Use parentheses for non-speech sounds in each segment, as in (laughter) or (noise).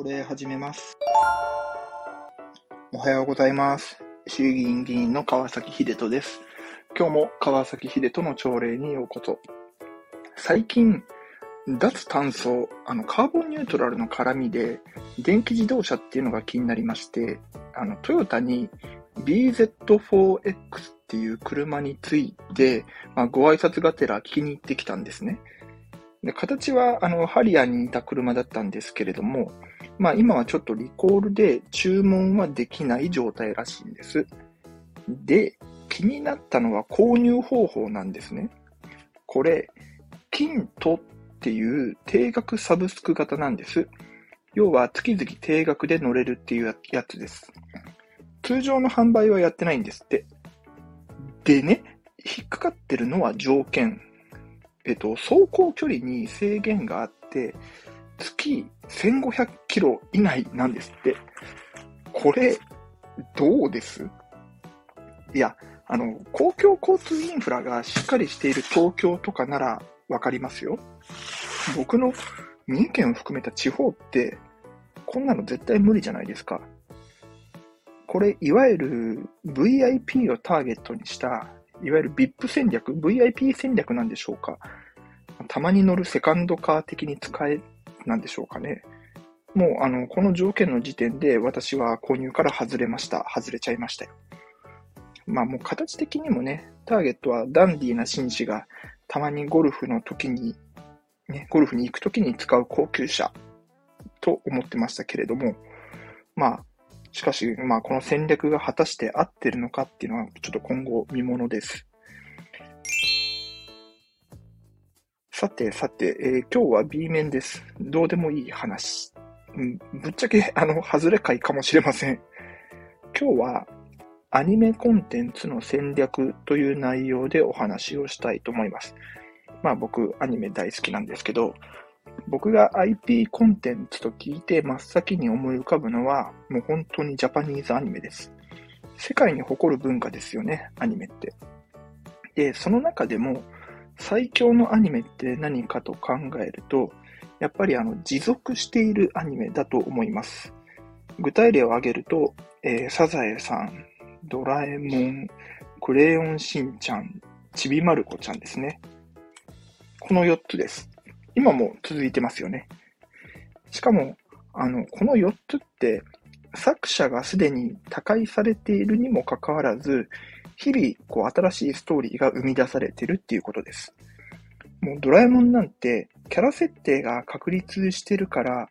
朝礼始めます。おはようございます。衆議院議員の川崎秀人です。今日も川崎秀人の朝礼にようこそ。最近、脱炭素、あの、カーボンニュートラルの絡みで、電気自動車っていうのが気になりまして、あの、トヨタに BZ4X っていう車について、まあ、ご挨拶がてら聞きに行ってきたんですね。で形は、あの、ハリアーに似た車だったんですけれども、まあ今はちょっとリコールで注文はできない状態らしいんです。で、気になったのは購入方法なんですね。これ、キントっていう定額サブスク型なんです。要は月々定額で乗れるっていうやつです。通常の販売はやってないんですって。でね、引っかかってるのは条件。えっと、走行距離に制限があって、月1500キロ以内なんですって。これ、どうです？いや、あの、公共交通インフラがしっかりしている東京とかならわかりますよ。僕の三重県を含めた地方って、こんなの絶対無理じゃないですか。これ、いわゆる VIP をターゲットにしたいわゆる VIP 戦略、VIP 戦略なんでしょうか。たまに乗るセカンドカー的に使え、なんでしょうかね。もう、あの、この条件の時点で私は購入から外れました。外れちゃいましたよ。まあもう形的にもね、ターゲットはダンディーな紳士がたまにゴルフの時に、ね、ゴルフに行く時に使う高級車と思ってましたけれども、まあ、しかし、まあ、この戦略が果たして合ってるのかっていうのは、ちょっと今後見ものです。さて、さて、えー今日は B 面です。どうでもいい話。うん、ぶっちゃけ、あの、外れ会かもしれません。今日は、アニメコンテンツの戦略という内容でお話をしたいと思います。まあ僕、アニメ大好きなんですけど、僕が IP コンテンツと聞いて真っ先に思い浮かぶのは、もう本当にジャパニーズアニメです。世界に誇る文化ですよね、アニメって。で、その中でも、最強のアニメって何かと考えると、やっぱりあの、持続しているアニメだと思います。具体例を挙げると、えーサザエさん、ドラえもん、クレヨンしんちゃん、ちびまる子ちゃんですね。この4つです。今も続いてますよね。しかも、あの、この4つって、作者がすでに他界されているにもかかわらず、日々、こう、新しいストーリーが生み出されているっていうことです。もう、ドラえもんなんて、キャラ設定が確立してるから、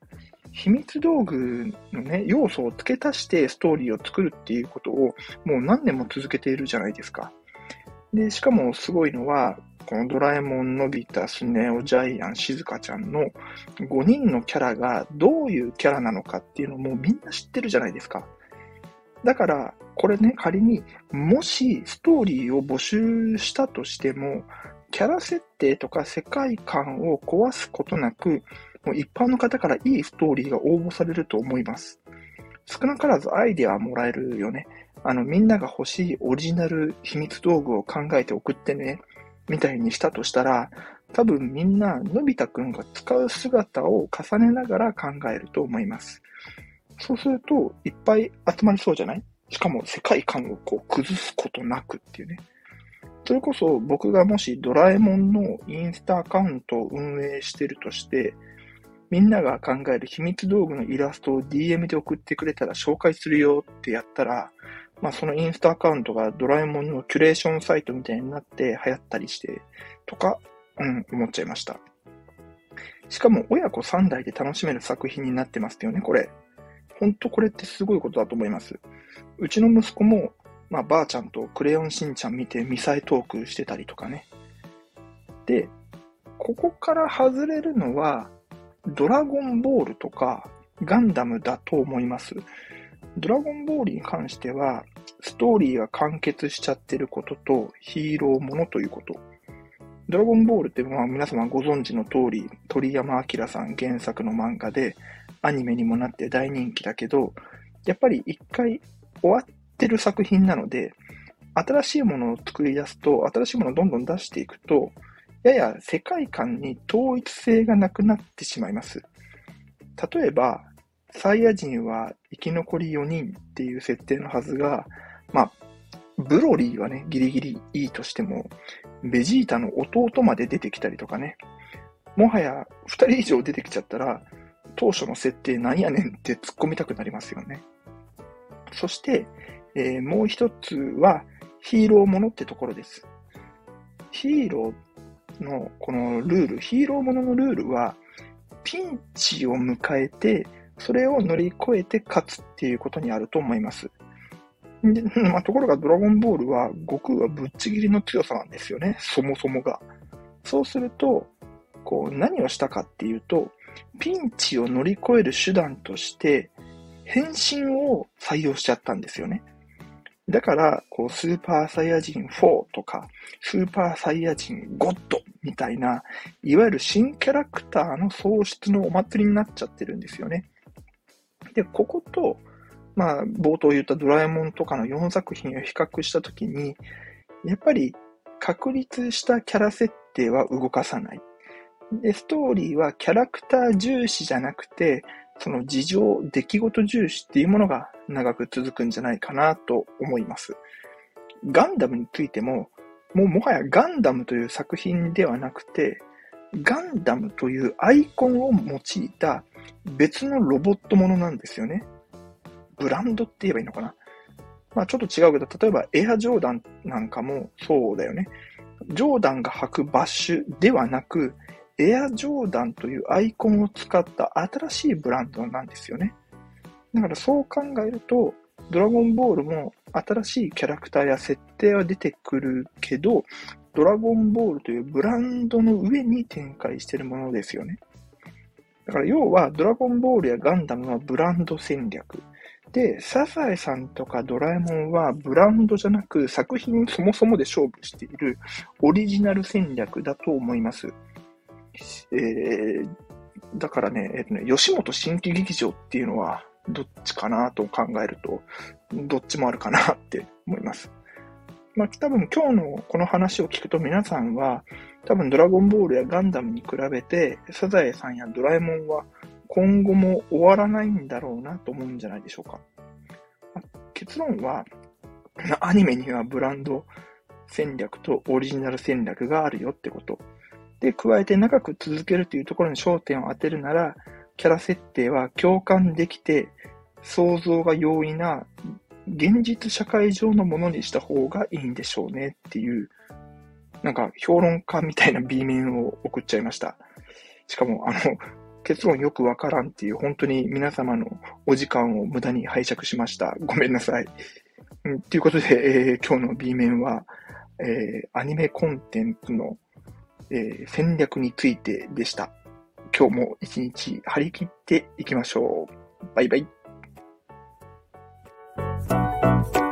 秘密道具のね、要素を付け足してストーリーを作るっていうことを、もう何年も続けているじゃないですか。で、しかもすごいのは、このドラえもん、のび太、スネ夫、ジャイアン、しずかちゃんの5人のキャラがどういうキャラなのかっていうのもみんな知ってるじゃないですか。だから、これね、仮にもしストーリーを募集したとしても、キャラ設定とか世界観を壊すことなく、もう一般の方からいいストーリーが応募されると思います。少なからずアイデアはもらえるよね。あの、みんなが欲しいオリジナル秘密道具を考えて送ってね、みたいにしたとしたら、多分みんな、のび太くんが使う姿を重ねながら考えると思います。そうすると、いっぱい集まりそうじゃない？しかも世界観をこう崩すことなくっていうね。それこそ僕がもしドラえもんのインスタアカウントを運営してるとして、みんなが考える秘密道具のイラストを DM で送ってくれたら紹介するよってやったら、まあそのインスタアカウントがドラえもんのキュレーションサイトみたいになって流行ったりして、とか、うん、思っちゃいました。しかも親子3代で楽しめる作品になってますよね、これ。ほんとこれってすごいことだと思います。うちの息子も、まあばあちゃんとクレヨンしんちゃん見てミサイトークしてたりとかね。で、ここから外れるのは、ドラゴンボールとかガンダムだと思います。ドラゴンボールに関しては、ストーリーが完結しちゃってることと、ヒーローものということ。ドラゴンボールってまあ皆様ご存知の通り、鳥山明さん原作の漫画で、アニメにもなって大人気だけど、やっぱり一回終わってる作品なので、新しいものを作り出すと、新しいものをどんどん出していくと、やや世界観に統一性がなくなってしまいます。例えば、サイヤ人は生き残り4人っていう設定のはずが、まあ、ブロリーはね、ギリギリいいとしても、ベジータの弟まで出てきたりとかね、もはや2人以上出てきちゃったら、当初の設定なんやねんって突っ込みたくなりますよね。そして、えー、もう一つは、ヒーローものってところです。ヒーローのこのルール、ヒーローもののルールは、ピンチを迎えて、それを乗り越えて勝つっていうことにあると思います。で (laughs) まあ、ところがドラゴンボールは悟空はぶっちぎりの強さなんですよね、そもそもが。そうすると、こう何をしたかっていうと、ピンチを乗り越える手段として、変身を採用しちゃったんですよね。だから、こう、スーパーサイヤ人4とか、スーパーサイヤ人ゴッドみたいな、いわゆる新キャラクターの創出のお祭りになっちゃってるんですよね。で、ここと、まあ、冒頭言ったドラえもんとかの4作品を比較したときに、やっぱり確立したキャラ設定は動かさない。で、ストーリーはキャラクター重視じゃなくて、その事情、出来事重視っていうものが長く続くんじゃないかなと思います。ガンダムについても、もうもはやガンダムという作品ではなくて、ガンダムというアイコンを用いた別のロボットものなんですよね。ブランドって言えばいいのかな。まあちょっと違うけど、例えばエアジョーダンなんかもそうだよね。ジョーダンが履くバッシュではなく、エアジョーダンというアイコンを使った新しいブランドなんですよね。だからそう考えると、ドラゴンボールも新しいキャラクターや設定は出てくるけど、ドラゴンボールというブランドの上に展開しているものですよね。だから要は、ドラゴンボールやガンダムはブランド戦略。で、サザエさんとかドラえもんはブランドじゃなく作品そもそもで勝負しているオリジナル戦略だと思います。えー、だからね、えっ、とね、吉本新規劇場っていうのはどっちかなと考えると、どっちもあるかなって思います。まあ、多分今日のこの話を聞くと皆さんは、多分ドラゴンボールやガンダムに比べて、サザエさんやドラえもんは今後も終わらないんだろうなと思うんじゃないでしょうか。まあ、結論は、アニメにはブランド戦略とオリジナル戦略があるよってこと。で、加えて長く続けるというところに焦点を当てるなら、キャラ設定は共感できて、想像が容易な現実社会上のものにした方がいいんでしょうねっていう、なんか評論家みたいな B 面を送っちゃいました。しかも、あの、結論よくわからんっていう、本当に皆様のお時間を無駄に拝借しました。ごめんなさい。うん、ということで、えー、今日の B 面は、えー、アニメコンテンツのえー、戦略についてでした。今日も一日張り切っていきましょう。バイバイ。you